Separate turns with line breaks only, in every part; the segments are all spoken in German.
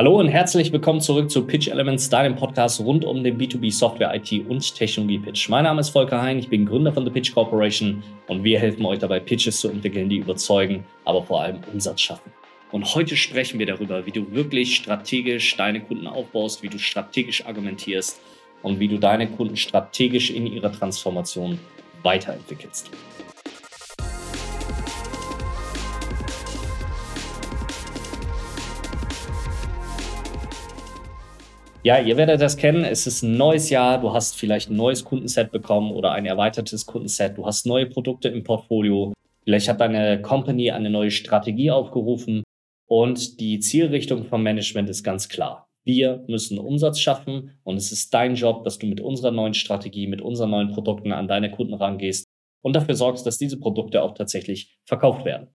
Hallo und herzlich willkommen zurück zu Pitch Elements, deinem Podcast rund um den B2B Software, IT und Technologie Pitch. Mein Name ist Volker Hein, ich bin Gründer von The Pitch Corporation und wir helfen euch dabei, Pitches zu entwickeln, die überzeugen, aber vor allem Umsatz schaffen. Und heute sprechen wir darüber, wie du wirklich strategisch deine Kunden aufbaust, wie du strategisch argumentierst und wie du deine Kunden strategisch in ihrer Transformation weiterentwickelst. Ja, ihr werdet das kennen. Es ist ein neues Jahr. Du hast vielleicht ein neues Kundenset bekommen oder ein erweitertes Kundenset. Du hast neue Produkte im Portfolio. Vielleicht hat deine Company eine neue Strategie aufgerufen. Und die Zielrichtung vom Management ist ganz klar. Wir müssen Umsatz schaffen und es ist dein Job, dass du mit unserer neuen Strategie, mit unseren neuen Produkten an deine Kunden rangehst und dafür sorgst, dass diese Produkte auch tatsächlich verkauft werden.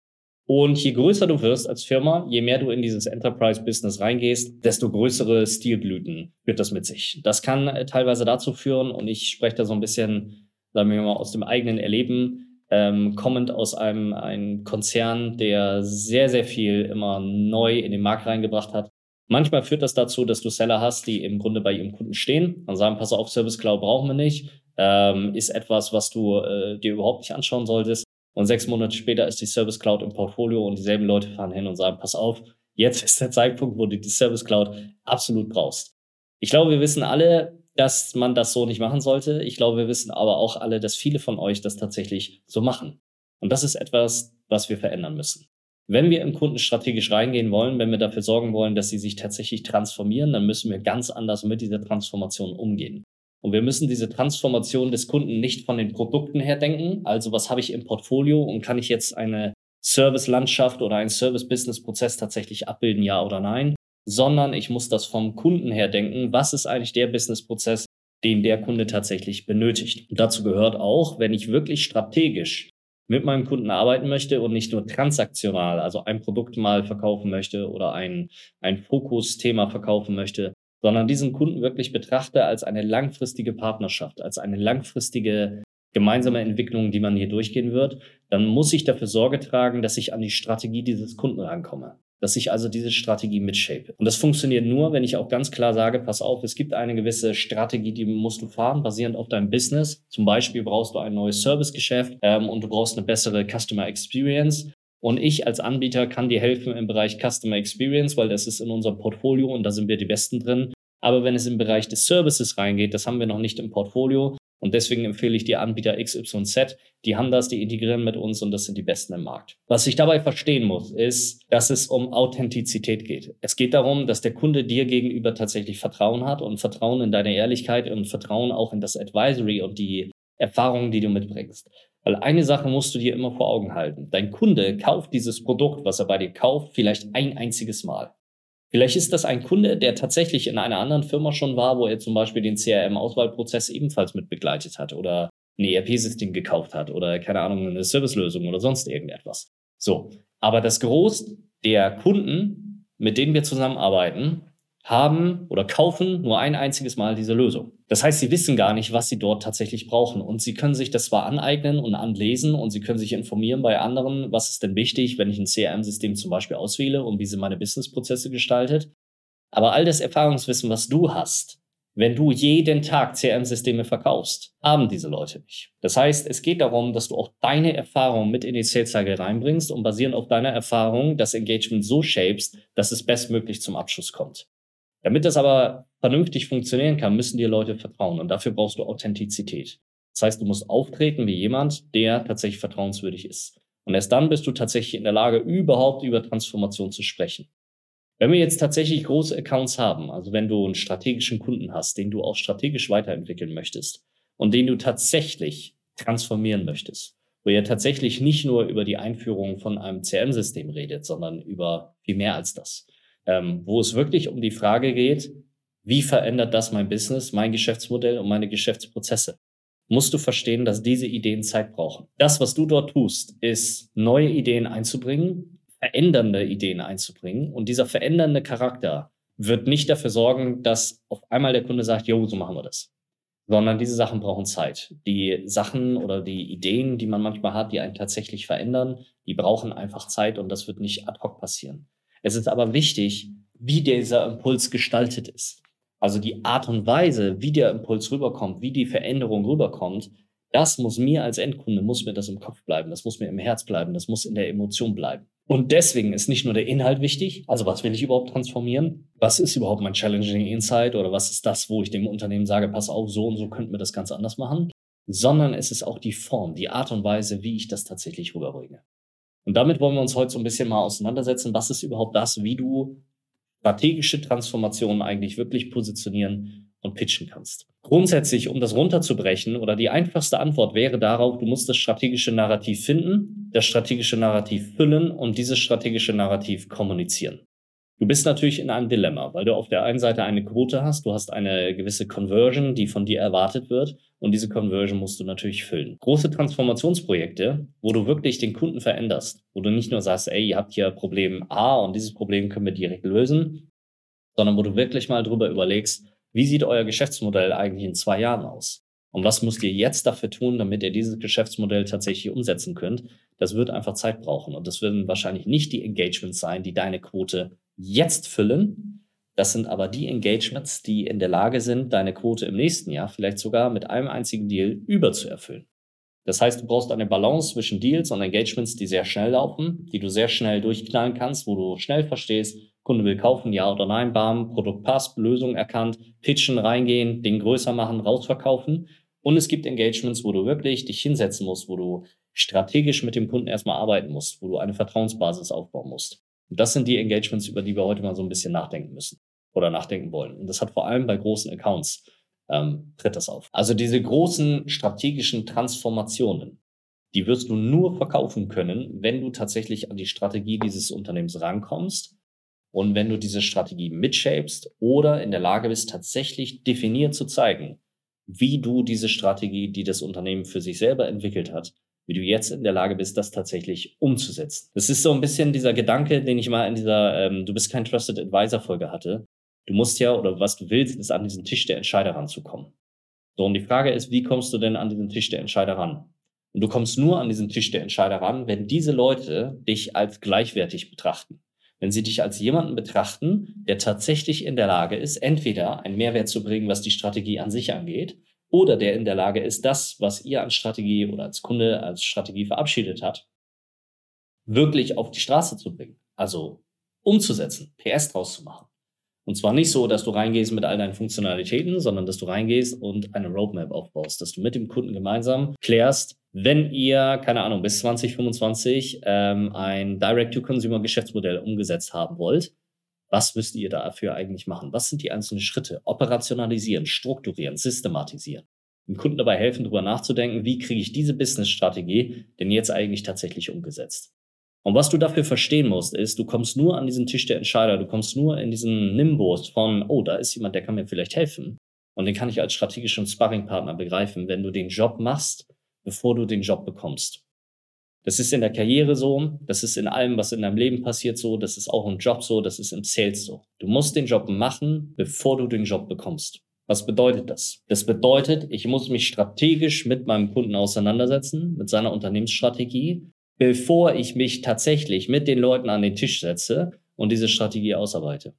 Und je größer du wirst als Firma, je mehr du in dieses Enterprise-Business reingehst, desto größere Stilblüten führt das mit sich. Das kann äh, teilweise dazu führen, und ich spreche da so ein bisschen, sagen wir mal, aus dem eigenen Erleben, ähm, kommend aus einem, einem Konzern, der sehr, sehr viel immer neu in den Markt reingebracht hat. Manchmal führt das dazu, dass du Seller hast, die im Grunde bei ihrem Kunden stehen und sagen, pass auf, Service Cloud brauchen wir nicht, ähm, ist etwas, was du äh, dir überhaupt nicht anschauen solltest. Und sechs Monate später ist die Service Cloud im Portfolio und dieselben Leute fahren hin und sagen, pass auf, jetzt ist der Zeitpunkt, wo du die Service Cloud absolut brauchst. Ich glaube, wir wissen alle, dass man das so nicht machen sollte. Ich glaube, wir wissen aber auch alle, dass viele von euch das tatsächlich so machen. Und das ist etwas, was wir verändern müssen. Wenn wir im Kunden strategisch reingehen wollen, wenn wir dafür sorgen wollen, dass sie sich tatsächlich transformieren, dann müssen wir ganz anders mit dieser Transformation umgehen. Und wir müssen diese Transformation des Kunden nicht von den Produkten her denken. Also was habe ich im Portfolio und kann ich jetzt eine Service-Landschaft oder einen Service-Business-Prozess tatsächlich abbilden, ja oder nein? Sondern ich muss das vom Kunden her denken. Was ist eigentlich der Business-Prozess, den der Kunde tatsächlich benötigt? Und dazu gehört auch, wenn ich wirklich strategisch mit meinem Kunden arbeiten möchte und nicht nur transaktional, also ein Produkt mal verkaufen möchte oder ein, ein Fokusthema verkaufen möchte, sondern diesen Kunden wirklich betrachte als eine langfristige Partnerschaft, als eine langfristige gemeinsame Entwicklung, die man hier durchgehen wird, dann muss ich dafür Sorge tragen, dass ich an die Strategie dieses Kunden rankomme. Dass ich also diese Strategie mitshape. Und das funktioniert nur, wenn ich auch ganz klar sage, pass auf, es gibt eine gewisse Strategie, die musst du fahren, basierend auf deinem Business. Zum Beispiel brauchst du ein neues Servicegeschäft ähm, und du brauchst eine bessere Customer Experience. Und ich als Anbieter kann dir helfen im Bereich Customer Experience, weil das ist in unserem Portfolio und da sind wir die Besten drin. Aber wenn es im Bereich des Services reingeht, das haben wir noch nicht im Portfolio. Und deswegen empfehle ich dir Anbieter XYZ. Die haben das, die integrieren mit uns und das sind die Besten im Markt. Was ich dabei verstehen muss, ist, dass es um Authentizität geht. Es geht darum, dass der Kunde dir gegenüber tatsächlich Vertrauen hat und Vertrauen in deine Ehrlichkeit und Vertrauen auch in das Advisory und die Erfahrungen, die du mitbringst. Weil eine Sache musst du dir immer vor Augen halten. Dein Kunde kauft dieses Produkt, was er bei dir kauft, vielleicht ein einziges Mal. Vielleicht ist das ein Kunde, der tatsächlich in einer anderen Firma schon war, wo er zum Beispiel den CRM-Auswahlprozess ebenfalls mit begleitet hat oder ein ERP-System gekauft hat oder keine Ahnung, eine Servicelösung oder sonst irgendetwas. So. Aber das Groß der Kunden, mit denen wir zusammenarbeiten, haben oder kaufen nur ein einziges Mal diese Lösung. Das heißt, sie wissen gar nicht, was sie dort tatsächlich brauchen. Und sie können sich das zwar aneignen und anlesen und sie können sich informieren bei anderen, was ist denn wichtig, wenn ich ein CRM-System zum Beispiel auswähle und wie sie meine Businessprozesse gestaltet. Aber all das Erfahrungswissen, was du hast, wenn du jeden Tag CRM-Systeme verkaufst, haben diese Leute nicht. Das heißt, es geht darum, dass du auch deine Erfahrung mit in die Sales Cycle reinbringst und basierend auf deiner Erfahrung das Engagement so shapest, dass es bestmöglich zum Abschluss kommt. Damit das aber vernünftig funktionieren kann, müssen dir Leute vertrauen und dafür brauchst du Authentizität. Das heißt, du musst auftreten wie jemand, der tatsächlich vertrauenswürdig ist. Und erst dann bist du tatsächlich in der Lage, überhaupt über Transformation zu sprechen. Wenn wir jetzt tatsächlich große Accounts haben, also wenn du einen strategischen Kunden hast, den du auch strategisch weiterentwickeln möchtest und den du tatsächlich transformieren möchtest, wo ihr tatsächlich nicht nur über die Einführung von einem CRM-System redet, sondern über viel mehr als das ähm, wo es wirklich um die Frage geht, wie verändert das mein Business, mein Geschäftsmodell und meine Geschäftsprozesse? Musst du verstehen, dass diese Ideen Zeit brauchen. Das, was du dort tust, ist neue Ideen einzubringen, verändernde Ideen einzubringen. Und dieser verändernde Charakter wird nicht dafür sorgen, dass auf einmal der Kunde sagt, jo, so machen wir das. Sondern diese Sachen brauchen Zeit. Die Sachen oder die Ideen, die man manchmal hat, die einen tatsächlich verändern, die brauchen einfach Zeit und das wird nicht ad hoc passieren. Es ist aber wichtig, wie dieser Impuls gestaltet ist. Also die Art und Weise, wie der Impuls rüberkommt, wie die Veränderung rüberkommt, das muss mir als Endkunde, muss mir das im Kopf bleiben, das muss mir im Herz bleiben, das muss in der Emotion bleiben. Und deswegen ist nicht nur der Inhalt wichtig, also was will ich überhaupt transformieren? Was ist überhaupt mein Challenging Insight oder was ist das, wo ich dem Unternehmen sage, pass auf, so und so könnten wir das Ganze anders machen? Sondern es ist auch die Form, die Art und Weise, wie ich das tatsächlich rüberbringe. Und damit wollen wir uns heute so ein bisschen mal auseinandersetzen. Was ist überhaupt das, wie du strategische Transformationen eigentlich wirklich positionieren und pitchen kannst? Grundsätzlich, um das runterzubrechen oder die einfachste Antwort wäre darauf, du musst das strategische Narrativ finden, das strategische Narrativ füllen und dieses strategische Narrativ kommunizieren. Du bist natürlich in einem Dilemma, weil du auf der einen Seite eine Quote hast, du hast eine gewisse Conversion, die von dir erwartet wird und diese Conversion musst du natürlich füllen. Große Transformationsprojekte, wo du wirklich den Kunden veränderst, wo du nicht nur sagst, ey, ihr habt hier Problem A und dieses Problem können wir direkt lösen, sondern wo du wirklich mal drüber überlegst, wie sieht euer Geschäftsmodell eigentlich in zwei Jahren aus? Und was müsst ihr jetzt dafür tun, damit ihr dieses Geschäftsmodell tatsächlich umsetzen könnt? Das wird einfach Zeit brauchen. Und das werden wahrscheinlich nicht die Engagements sein, die deine Quote jetzt füllen. Das sind aber die Engagements, die in der Lage sind, deine Quote im nächsten Jahr vielleicht sogar mit einem einzigen Deal überzuerfüllen. Das heißt, du brauchst eine Balance zwischen Deals und Engagements, die sehr schnell laufen, die du sehr schnell durchknallen kannst, wo du schnell verstehst, Kunde will kaufen, ja oder nein, bam, Produkt passt, Lösung erkannt, pitchen, reingehen, Ding größer machen, rausverkaufen. Und es gibt Engagements, wo du wirklich dich hinsetzen musst, wo du strategisch mit dem Kunden erstmal arbeiten musst, wo du eine Vertrauensbasis aufbauen musst. Das sind die Engagements, über die wir heute mal so ein bisschen nachdenken müssen oder nachdenken wollen. Und das hat vor allem bei großen Accounts ähm, tritt das auf. Also diese großen strategischen Transformationen, die wirst du nur verkaufen können, wenn du tatsächlich an die Strategie dieses Unternehmens rankommst und wenn du diese Strategie mitshapest oder in der Lage bist, tatsächlich definiert zu zeigen, wie du diese Strategie, die das Unternehmen für sich selber entwickelt hat, wie du jetzt in der Lage bist, das tatsächlich umzusetzen. Das ist so ein bisschen dieser Gedanke, den ich mal in dieser ähm, Du bist kein Trusted Advisor Folge hatte. Du musst ja, oder was du willst, ist an diesen Tisch der Entscheider ranzukommen. So, und die Frage ist, wie kommst du denn an diesen Tisch der Entscheider ran? Und du kommst nur an diesen Tisch der Entscheider ran, wenn diese Leute dich als gleichwertig betrachten wenn sie dich als jemanden betrachten, der tatsächlich in der Lage ist, entweder einen Mehrwert zu bringen, was die Strategie an sich angeht, oder der in der Lage ist, das, was ihr als Strategie oder als Kunde als Strategie verabschiedet hat, wirklich auf die Straße zu bringen. Also umzusetzen, PS draus zu machen. Und zwar nicht so, dass du reingehst mit all deinen Funktionalitäten, sondern dass du reingehst und eine Roadmap aufbaust, dass du mit dem Kunden gemeinsam klärst, wenn ihr, keine Ahnung, bis 2025 ähm, ein Direct-to-Consumer-Geschäftsmodell umgesetzt haben wollt, was müsst ihr dafür eigentlich machen? Was sind die einzelnen Schritte? Operationalisieren, strukturieren, systematisieren. Dem Kunden dabei helfen, darüber nachzudenken, wie kriege ich diese Business-Strategie denn jetzt eigentlich tatsächlich umgesetzt? Und was du dafür verstehen musst, ist, du kommst nur an diesen Tisch der Entscheider, du kommst nur in diesen Nimbus von, oh, da ist jemand, der kann mir vielleicht helfen. Und den kann ich als strategischen Sparringpartner begreifen, wenn du den Job machst, bevor du den Job bekommst. Das ist in der Karriere so, das ist in allem, was in deinem Leben passiert so, das ist auch im Job so, das ist im Sales so. Du musst den Job machen, bevor du den Job bekommst. Was bedeutet das? Das bedeutet, ich muss mich strategisch mit meinem Kunden auseinandersetzen, mit seiner Unternehmensstrategie, bevor ich mich tatsächlich mit den Leuten an den Tisch setze und diese Strategie ausarbeite.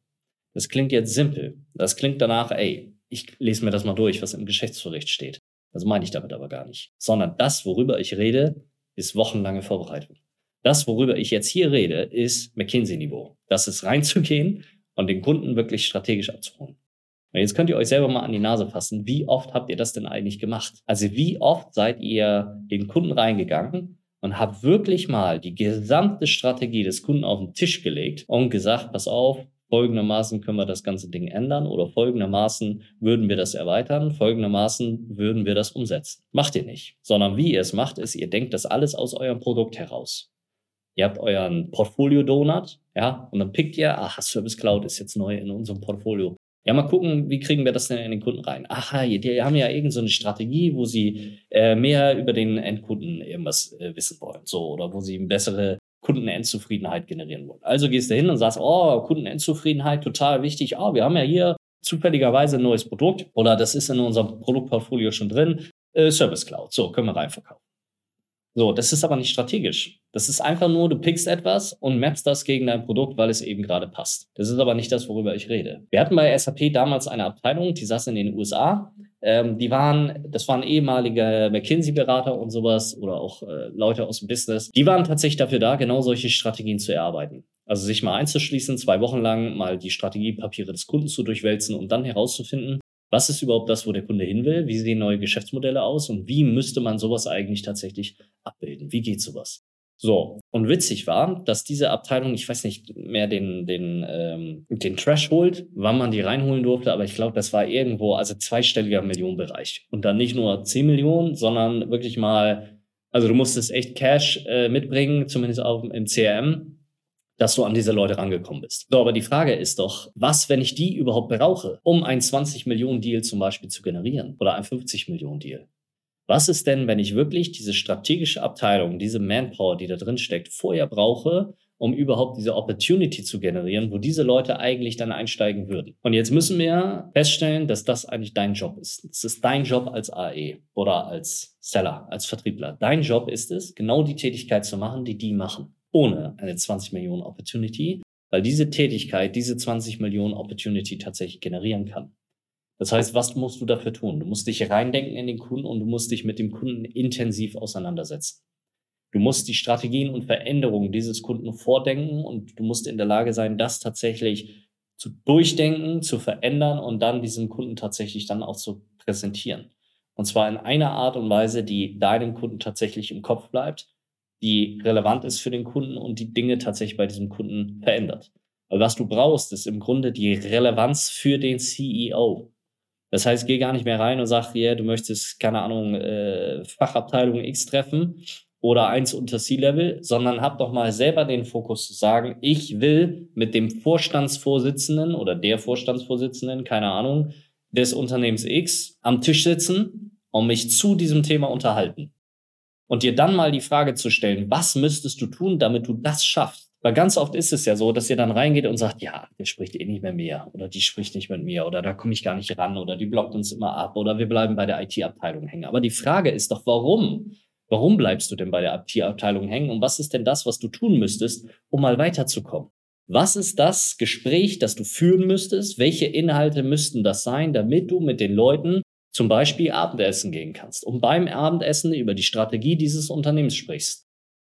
Das klingt jetzt simpel. Das klingt danach, ey, ich lese mir das mal durch, was im Geschäftsbericht steht. Das meine ich damit aber gar nicht. Sondern das, worüber ich rede, ist wochenlange Vorbereitung. Das, worüber ich jetzt hier rede, ist McKinsey-Niveau. Das ist reinzugehen und den Kunden wirklich strategisch abzuholen. Und jetzt könnt ihr euch selber mal an die Nase fassen. Wie oft habt ihr das denn eigentlich gemacht? Also wie oft seid ihr den Kunden reingegangen und habe wirklich mal die gesamte Strategie des Kunden auf den Tisch gelegt und gesagt, pass auf, folgendermaßen können wir das ganze Ding ändern oder folgendermaßen würden wir das erweitern, folgendermaßen würden wir das umsetzen. Macht ihr nicht, sondern wie ihr es macht, ist, ihr denkt das alles aus eurem Produkt heraus. Ihr habt euren Portfolio-Donut, ja, und dann pickt ihr, aha, Service Cloud ist jetzt neu in unserem Portfolio. Ja, mal gucken, wie kriegen wir das denn in den Kunden rein? Aha, die haben ja irgendeine so Strategie, wo sie äh, mehr über den Endkunden irgendwas äh, wissen wollen, so oder wo sie eine bessere Kundenendzufriedenheit generieren wollen. Also gehst du hin und sagst, oh, Kundenendzufriedenheit total wichtig. Oh, wir haben ja hier zufälligerweise ein neues Produkt oder das ist in unserem Produktportfolio schon drin. Äh, Service Cloud, so können wir reinverkaufen. So, das ist aber nicht strategisch. Das ist einfach nur, du pickst etwas und mappst das gegen dein Produkt, weil es eben gerade passt. Das ist aber nicht das, worüber ich rede. Wir hatten bei SAP damals eine Abteilung, die saß in den USA. Ähm, die waren, das waren ehemalige McKinsey-Berater und sowas oder auch äh, Leute aus dem Business. Die waren tatsächlich dafür da, genau solche Strategien zu erarbeiten. Also sich mal einzuschließen, zwei Wochen lang mal die Strategiepapiere des Kunden zu durchwälzen und dann herauszufinden, was ist überhaupt das, wo der Kunde hin will? Wie sehen neue Geschäftsmodelle aus? Und wie müsste man sowas eigentlich tatsächlich abbilden? Wie geht sowas? So, und witzig war, dass diese Abteilung, ich weiß nicht mehr den, den, ähm, den Threshold, wann man die reinholen durfte, aber ich glaube, das war irgendwo, also zweistelliger Millionenbereich. Und dann nicht nur 10 Millionen, sondern wirklich mal, also du musstest echt Cash äh, mitbringen, zumindest auch im CRM, dass du an diese Leute rangekommen bist. So, aber die Frage ist doch, was, wenn ich die überhaupt brauche, um ein 20 Millionen Deal zum Beispiel zu generieren oder ein 50 Millionen Deal? Was ist denn, wenn ich wirklich diese strategische Abteilung, diese Manpower, die da drin steckt, vorher brauche, um überhaupt diese Opportunity zu generieren, wo diese Leute eigentlich dann einsteigen würden. Und jetzt müssen wir feststellen, dass das eigentlich dein Job ist. Es ist dein Job als AE oder als Seller, als Vertriebler. Dein Job ist es, genau die Tätigkeit zu machen, die die machen ohne eine 20 Millionen Opportunity, weil diese Tätigkeit diese 20 Millionen Opportunity tatsächlich generieren kann. Das heißt, was musst du dafür tun? Du musst dich reindenken in den Kunden und du musst dich mit dem Kunden intensiv auseinandersetzen. Du musst die Strategien und Veränderungen dieses Kunden vordenken und du musst in der Lage sein, das tatsächlich zu durchdenken, zu verändern und dann diesem Kunden tatsächlich dann auch zu präsentieren. Und zwar in einer Art und Weise, die deinem Kunden tatsächlich im Kopf bleibt die relevant ist für den Kunden und die Dinge tatsächlich bei diesem Kunden verändert. Weil was du brauchst, ist im Grunde die Relevanz für den CEO. Das heißt, geh gar nicht mehr rein und sag, yeah, du möchtest, keine Ahnung, äh, Fachabteilung X treffen oder eins unter C-Level, sondern hab doch mal selber den Fokus zu sagen, ich will mit dem Vorstandsvorsitzenden oder der Vorstandsvorsitzenden, keine Ahnung, des Unternehmens X am Tisch sitzen und mich zu diesem Thema unterhalten und dir dann mal die Frage zu stellen, was müsstest du tun, damit du das schaffst? Weil ganz oft ist es ja so, dass ihr dann reingeht und sagt, ja, der spricht eh nicht mehr mir oder die spricht nicht mit mir oder da komme ich gar nicht ran oder die blockt uns immer ab oder wir bleiben bei der IT-Abteilung hängen. Aber die Frage ist doch, warum? Warum bleibst du denn bei der IT-Abteilung hängen und was ist denn das, was du tun müsstest, um mal weiterzukommen? Was ist das Gespräch, das du führen müsstest? Welche Inhalte müssten das sein, damit du mit den Leuten zum Beispiel Abendessen gehen kannst und beim Abendessen über die Strategie dieses Unternehmens sprichst.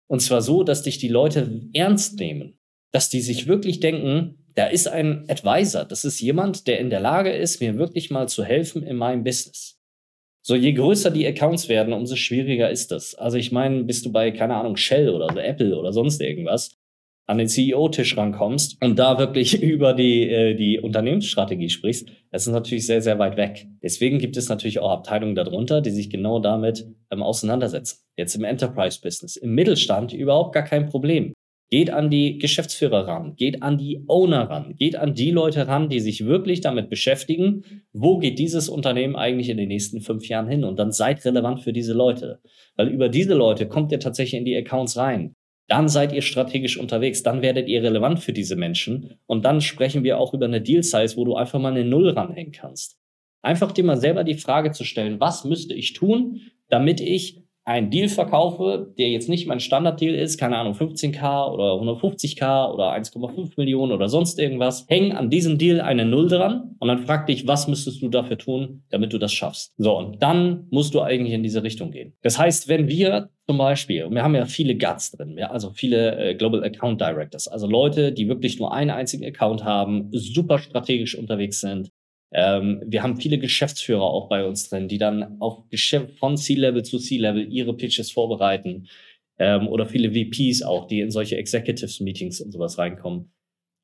Und zwar so, dass dich die Leute ernst nehmen, dass die sich wirklich denken, da ist ein Advisor, das ist jemand, der in der Lage ist, mir wirklich mal zu helfen in meinem Business. So, je größer die Accounts werden, umso schwieriger ist das. Also ich meine, bist du bei, keine Ahnung, Shell oder so Apple oder sonst irgendwas, an den CEO-Tisch rankommst und da wirklich über die, äh, die Unternehmensstrategie sprichst, das ist natürlich sehr, sehr weit weg. Deswegen gibt es natürlich auch Abteilungen darunter, die sich genau damit ähm, auseinandersetzen. Jetzt im Enterprise-Business, im Mittelstand überhaupt gar kein Problem. Geht an die Geschäftsführer ran, geht an die Owner ran, geht an die Leute ran, die sich wirklich damit beschäftigen, wo geht dieses Unternehmen eigentlich in den nächsten fünf Jahren hin und dann seid relevant für diese Leute. Weil über diese Leute kommt ihr tatsächlich in die Accounts rein dann seid ihr strategisch unterwegs, dann werdet ihr relevant für diese Menschen und dann sprechen wir auch über eine Deal Size, wo du einfach mal eine Null ranhängen kannst. Einfach dir mal selber die Frage zu stellen, was müsste ich tun, damit ich einen Deal verkaufe, der jetzt nicht mein Standarddeal ist, keine Ahnung, 15k oder 150k oder 1,5 Millionen oder sonst irgendwas, häng an diesem Deal eine Null dran und dann frag dich, was müsstest du dafür tun, damit du das schaffst. So, und dann musst du eigentlich in diese Richtung gehen. Das heißt, wenn wir zum Beispiel, und wir haben ja viele Guts drin, ja, also viele äh, Global Account Directors, also Leute, die wirklich nur einen einzigen Account haben, super strategisch unterwegs sind, ähm, wir haben viele Geschäftsführer auch bei uns drin, die dann auf Geschäft von C-Level zu C-Level ihre Pitches vorbereiten. Ähm, oder viele VPs auch, die in solche Executives-Meetings und sowas reinkommen.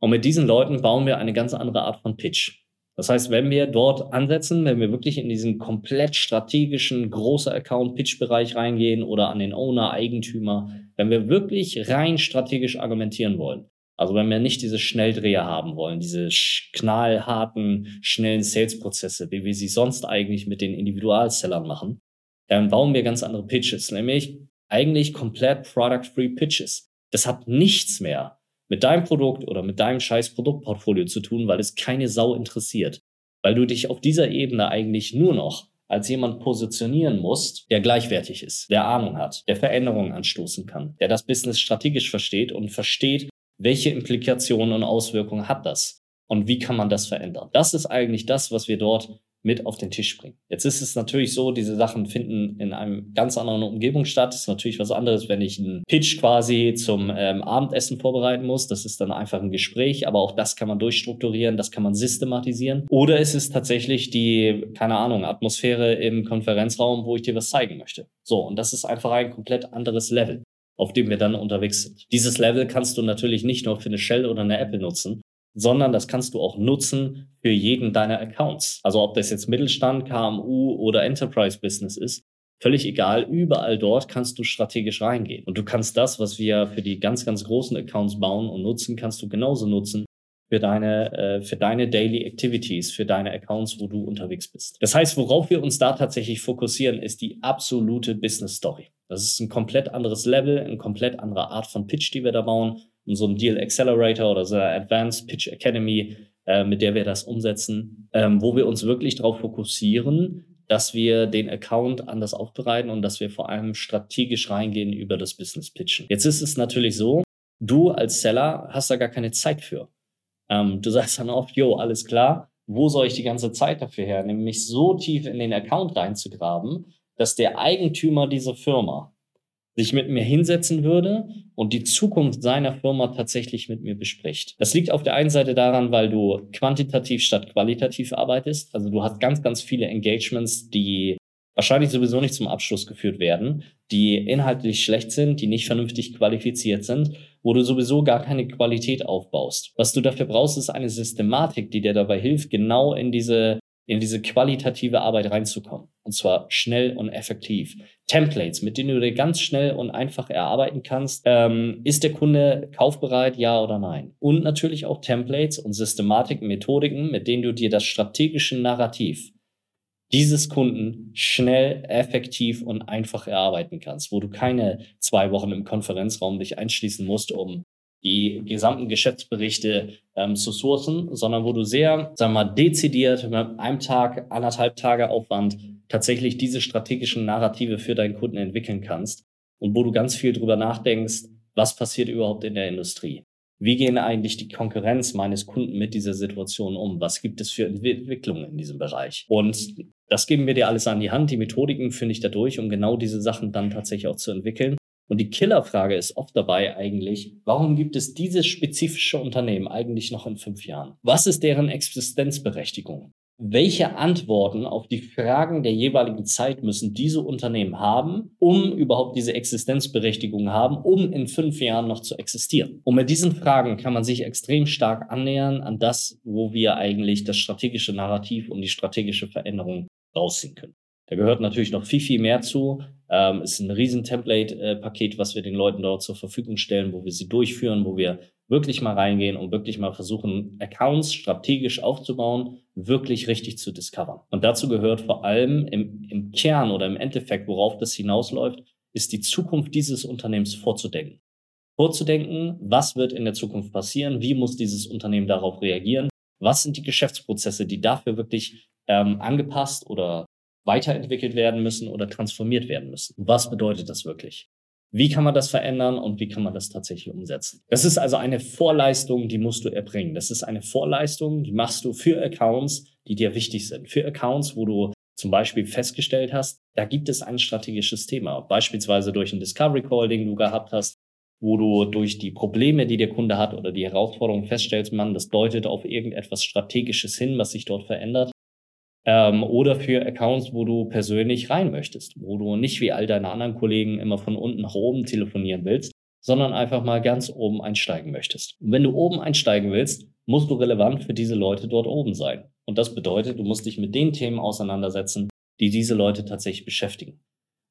Und mit diesen Leuten bauen wir eine ganz andere Art von Pitch. Das heißt, wenn wir dort ansetzen, wenn wir wirklich in diesen komplett strategischen großer Account-Pitch-Bereich reingehen oder an den Owner, Eigentümer, wenn wir wirklich rein strategisch argumentieren wollen, also wenn wir nicht diese Schnelldreher haben wollen, diese knallharten, schnellen Sales-Prozesse, wie wir sie sonst eigentlich mit den Individualsellern machen, dann bauen wir ganz andere Pitches, nämlich eigentlich komplett Product-Free Pitches. Das hat nichts mehr mit deinem Produkt oder mit deinem scheiß Produktportfolio zu tun, weil es keine Sau interessiert. Weil du dich auf dieser Ebene eigentlich nur noch als jemand positionieren musst, der gleichwertig ist, der Ahnung hat, der Veränderungen anstoßen kann, der das Business strategisch versteht und versteht, welche Implikationen und Auswirkungen hat das und wie kann man das verändern. Das ist eigentlich das, was wir dort mit auf den Tisch bringen. Jetzt ist es natürlich so, diese Sachen finden in einem ganz anderen Umgebung statt. Das ist natürlich was anderes, wenn ich einen Pitch quasi zum ähm, Abendessen vorbereiten muss. Das ist dann einfach ein Gespräch, aber auch das kann man durchstrukturieren, das kann man systematisieren. Oder ist es tatsächlich die, keine Ahnung, Atmosphäre im Konferenzraum, wo ich dir was zeigen möchte. So, und das ist einfach ein komplett anderes Level auf dem wir dann unterwegs sind. Dieses Level kannst du natürlich nicht nur für eine Shell oder eine Apple nutzen, sondern das kannst du auch nutzen für jeden deiner Accounts. Also ob das jetzt Mittelstand, KMU oder Enterprise Business ist, völlig egal, überall dort kannst du strategisch reingehen. Und du kannst das, was wir für die ganz, ganz großen Accounts bauen und nutzen, kannst du genauso nutzen für deine, äh, für deine Daily Activities, für deine Accounts, wo du unterwegs bist. Das heißt, worauf wir uns da tatsächlich fokussieren, ist die absolute Business Story. Das ist ein komplett anderes Level, eine komplett andere Art von Pitch, die wir da bauen so ein Deal Accelerator oder so eine Advanced Pitch Academy, äh, mit der wir das umsetzen, ähm, wo wir uns wirklich darauf fokussieren, dass wir den Account anders aufbereiten und dass wir vor allem strategisch reingehen über das Business Pitchen. Jetzt ist es natürlich so, du als Seller hast da gar keine Zeit für. Ähm, du sagst dann oft, jo, alles klar, wo soll ich die ganze Zeit dafür her? Nämlich so tief in den Account reinzugraben, dass der Eigentümer dieser Firma sich mit mir hinsetzen würde und die Zukunft seiner Firma tatsächlich mit mir bespricht. Das liegt auf der einen Seite daran, weil du quantitativ statt qualitativ arbeitest. Also du hast ganz, ganz viele Engagements, die wahrscheinlich sowieso nicht zum Abschluss geführt werden, die inhaltlich schlecht sind, die nicht vernünftig qualifiziert sind, wo du sowieso gar keine Qualität aufbaust. Was du dafür brauchst, ist eine Systematik, die dir dabei hilft, genau in diese in diese qualitative Arbeit reinzukommen. Und zwar schnell und effektiv. Templates, mit denen du dir ganz schnell und einfach erarbeiten kannst. Ähm, ist der Kunde kaufbereit, ja oder nein? Und natürlich auch Templates und Systematiken, Methodiken, mit denen du dir das strategische Narrativ dieses Kunden schnell, effektiv und einfach erarbeiten kannst, wo du keine zwei Wochen im Konferenzraum dich einschließen musst, um die gesamten Geschäftsberichte ähm, zu sourcen, sondern wo du sehr, sagen wir mal, dezidiert mit einem Tag, anderthalb Tage Aufwand tatsächlich diese strategischen Narrative für deinen Kunden entwickeln kannst und wo du ganz viel drüber nachdenkst, was passiert überhaupt in der Industrie? Wie gehen eigentlich die Konkurrenz meines Kunden mit dieser Situation um? Was gibt es für Entwicklungen in diesem Bereich? Und das geben wir dir alles an die Hand. Die Methodiken finde ich dadurch, um genau diese Sachen dann tatsächlich auch zu entwickeln. Und die Killerfrage ist oft dabei eigentlich, warum gibt es dieses spezifische Unternehmen eigentlich noch in fünf Jahren? Was ist deren Existenzberechtigung? Welche Antworten auf die Fragen der jeweiligen Zeit müssen diese Unternehmen haben, um überhaupt diese Existenzberechtigung haben, um in fünf Jahren noch zu existieren? Und mit diesen Fragen kann man sich extrem stark annähern an das, wo wir eigentlich das strategische Narrativ und die strategische Veränderung rausziehen können. Da gehört natürlich noch viel, viel mehr zu. Ähm, ist ein riesen Template-Paket, was wir den Leuten dort zur Verfügung stellen, wo wir sie durchführen, wo wir wirklich mal reingehen und wirklich mal versuchen, Accounts strategisch aufzubauen, wirklich richtig zu discovern. Und dazu gehört vor allem im, im Kern oder im Endeffekt, worauf das hinausläuft, ist die Zukunft dieses Unternehmens vorzudenken. Vorzudenken, was wird in der Zukunft passieren, wie muss dieses Unternehmen darauf reagieren, was sind die Geschäftsprozesse, die dafür wirklich ähm, angepasst oder weiterentwickelt werden müssen oder transformiert werden müssen. Was bedeutet das wirklich? Wie kann man das verändern und wie kann man das tatsächlich umsetzen? Das ist also eine Vorleistung, die musst du erbringen. Das ist eine Vorleistung, die machst du für Accounts, die dir wichtig sind. Für Accounts, wo du zum Beispiel festgestellt hast, da gibt es ein strategisches Thema. Beispielsweise durch ein Discovery Call, den du gehabt hast, wo du durch die Probleme, die der Kunde hat oder die Herausforderungen feststellst, man, das deutet auf irgendetwas Strategisches hin, was sich dort verändert ähm, oder für Accounts, wo du persönlich rein möchtest, wo du nicht wie all deine anderen Kollegen immer von unten nach oben telefonieren willst, sondern einfach mal ganz oben einsteigen möchtest. Und wenn du oben einsteigen willst, musst du relevant für diese Leute dort oben sein. Und das bedeutet, du musst dich mit den Themen auseinandersetzen, die diese Leute tatsächlich beschäftigen.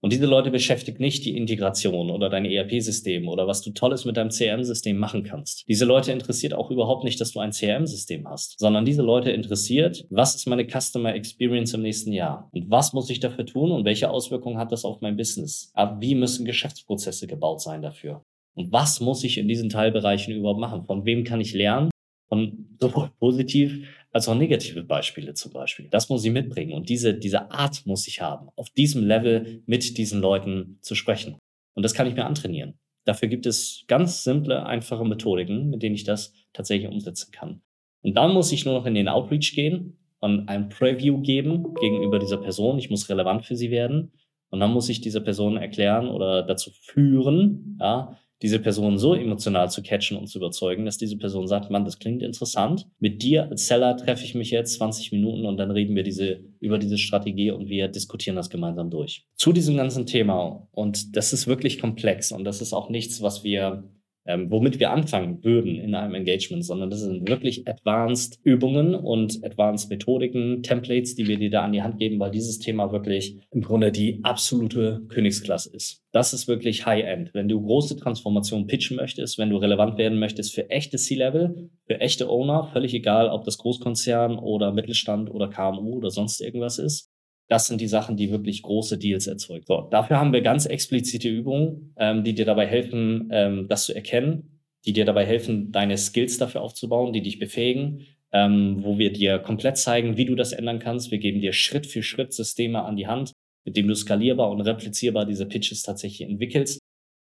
Und diese Leute beschäftigt nicht die Integration oder dein ERP-System oder was du Tolles mit deinem CRM-System machen kannst. Diese Leute interessiert auch überhaupt nicht, dass du ein CRM-System hast, sondern diese Leute interessiert, was ist meine Customer Experience im nächsten Jahr? Und was muss ich dafür tun und welche Auswirkungen hat das auf mein Business? Aber wie müssen Geschäftsprozesse gebaut sein dafür? Und was muss ich in diesen Teilbereichen überhaupt machen? Von wem kann ich lernen? Von sowohl positiv als auch negative Beispiele zum Beispiel. Das muss ich mitbringen und diese, diese Art muss ich haben, auf diesem Level mit diesen Leuten zu sprechen. Und das kann ich mir antrainieren. Dafür gibt es ganz simple, einfache Methodiken, mit denen ich das tatsächlich umsetzen kann. Und dann muss ich nur noch in den Outreach gehen und ein Preview geben gegenüber dieser Person. Ich muss relevant für sie werden. Und dann muss ich dieser Person erklären oder dazu führen, ja, diese Person so emotional zu catchen und zu überzeugen, dass diese Person sagt, Mann, das klingt interessant. Mit dir als Seller treffe ich mich jetzt 20 Minuten und dann reden wir diese, über diese Strategie und wir diskutieren das gemeinsam durch. Zu diesem ganzen Thema, und das ist wirklich komplex und das ist auch nichts, was wir ähm, womit wir anfangen würden in einem Engagement, sondern das sind wirklich Advanced Übungen und Advanced Methodiken, Templates, die wir dir da an die Hand geben, weil dieses Thema wirklich im Grunde die absolute Königsklasse ist. Das ist wirklich High-End. Wenn du große Transformationen pitchen möchtest, wenn du relevant werden möchtest für echte C-Level, für echte Owner, völlig egal, ob das Großkonzern oder Mittelstand oder KMU oder sonst irgendwas ist, das sind die Sachen, die wirklich große Deals erzeugen. So, dafür haben wir ganz explizite Übungen, ähm, die dir dabei helfen, ähm, das zu erkennen, die dir dabei helfen, deine Skills dafür aufzubauen, die dich befähigen, ähm, wo wir dir komplett zeigen, wie du das ändern kannst. Wir geben dir Schritt für Schritt Systeme an die Hand, mit denen du skalierbar und replizierbar diese Pitches tatsächlich entwickelst,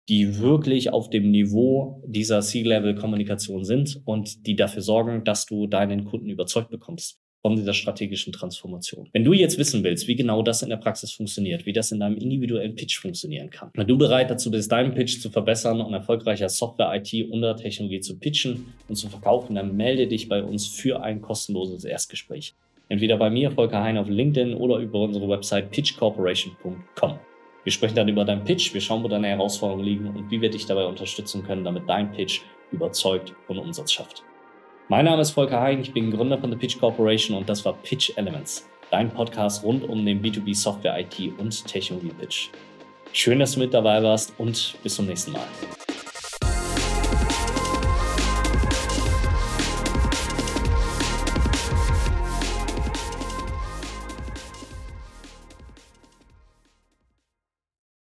die wirklich auf dem Niveau dieser C-Level-Kommunikation sind und die dafür sorgen, dass du deinen Kunden überzeugt bekommst von dieser strategischen Transformation. Wenn du jetzt wissen willst, wie genau das in der Praxis funktioniert, wie das in deinem individuellen Pitch funktionieren kann, wenn du bereit dazu bist, deinen Pitch zu verbessern und erfolgreicher Software, IT und Technologie zu pitchen und zu verkaufen, dann melde dich bei uns für ein kostenloses Erstgespräch. Entweder bei mir, Volker Hein, auf LinkedIn oder über unsere Website pitchcorporation.com. Wir sprechen dann über deinen Pitch, wir schauen, wo deine Herausforderungen liegen und wie wir dich dabei unterstützen können, damit dein Pitch überzeugt und Umsatz schafft. Mein Name ist Volker Hein, ich bin Gründer von The Pitch Corporation und das war Pitch Elements, dein Podcast rund um den B2B Software IT und Technologie Pitch. Schön, dass du mit dabei warst und bis zum nächsten Mal.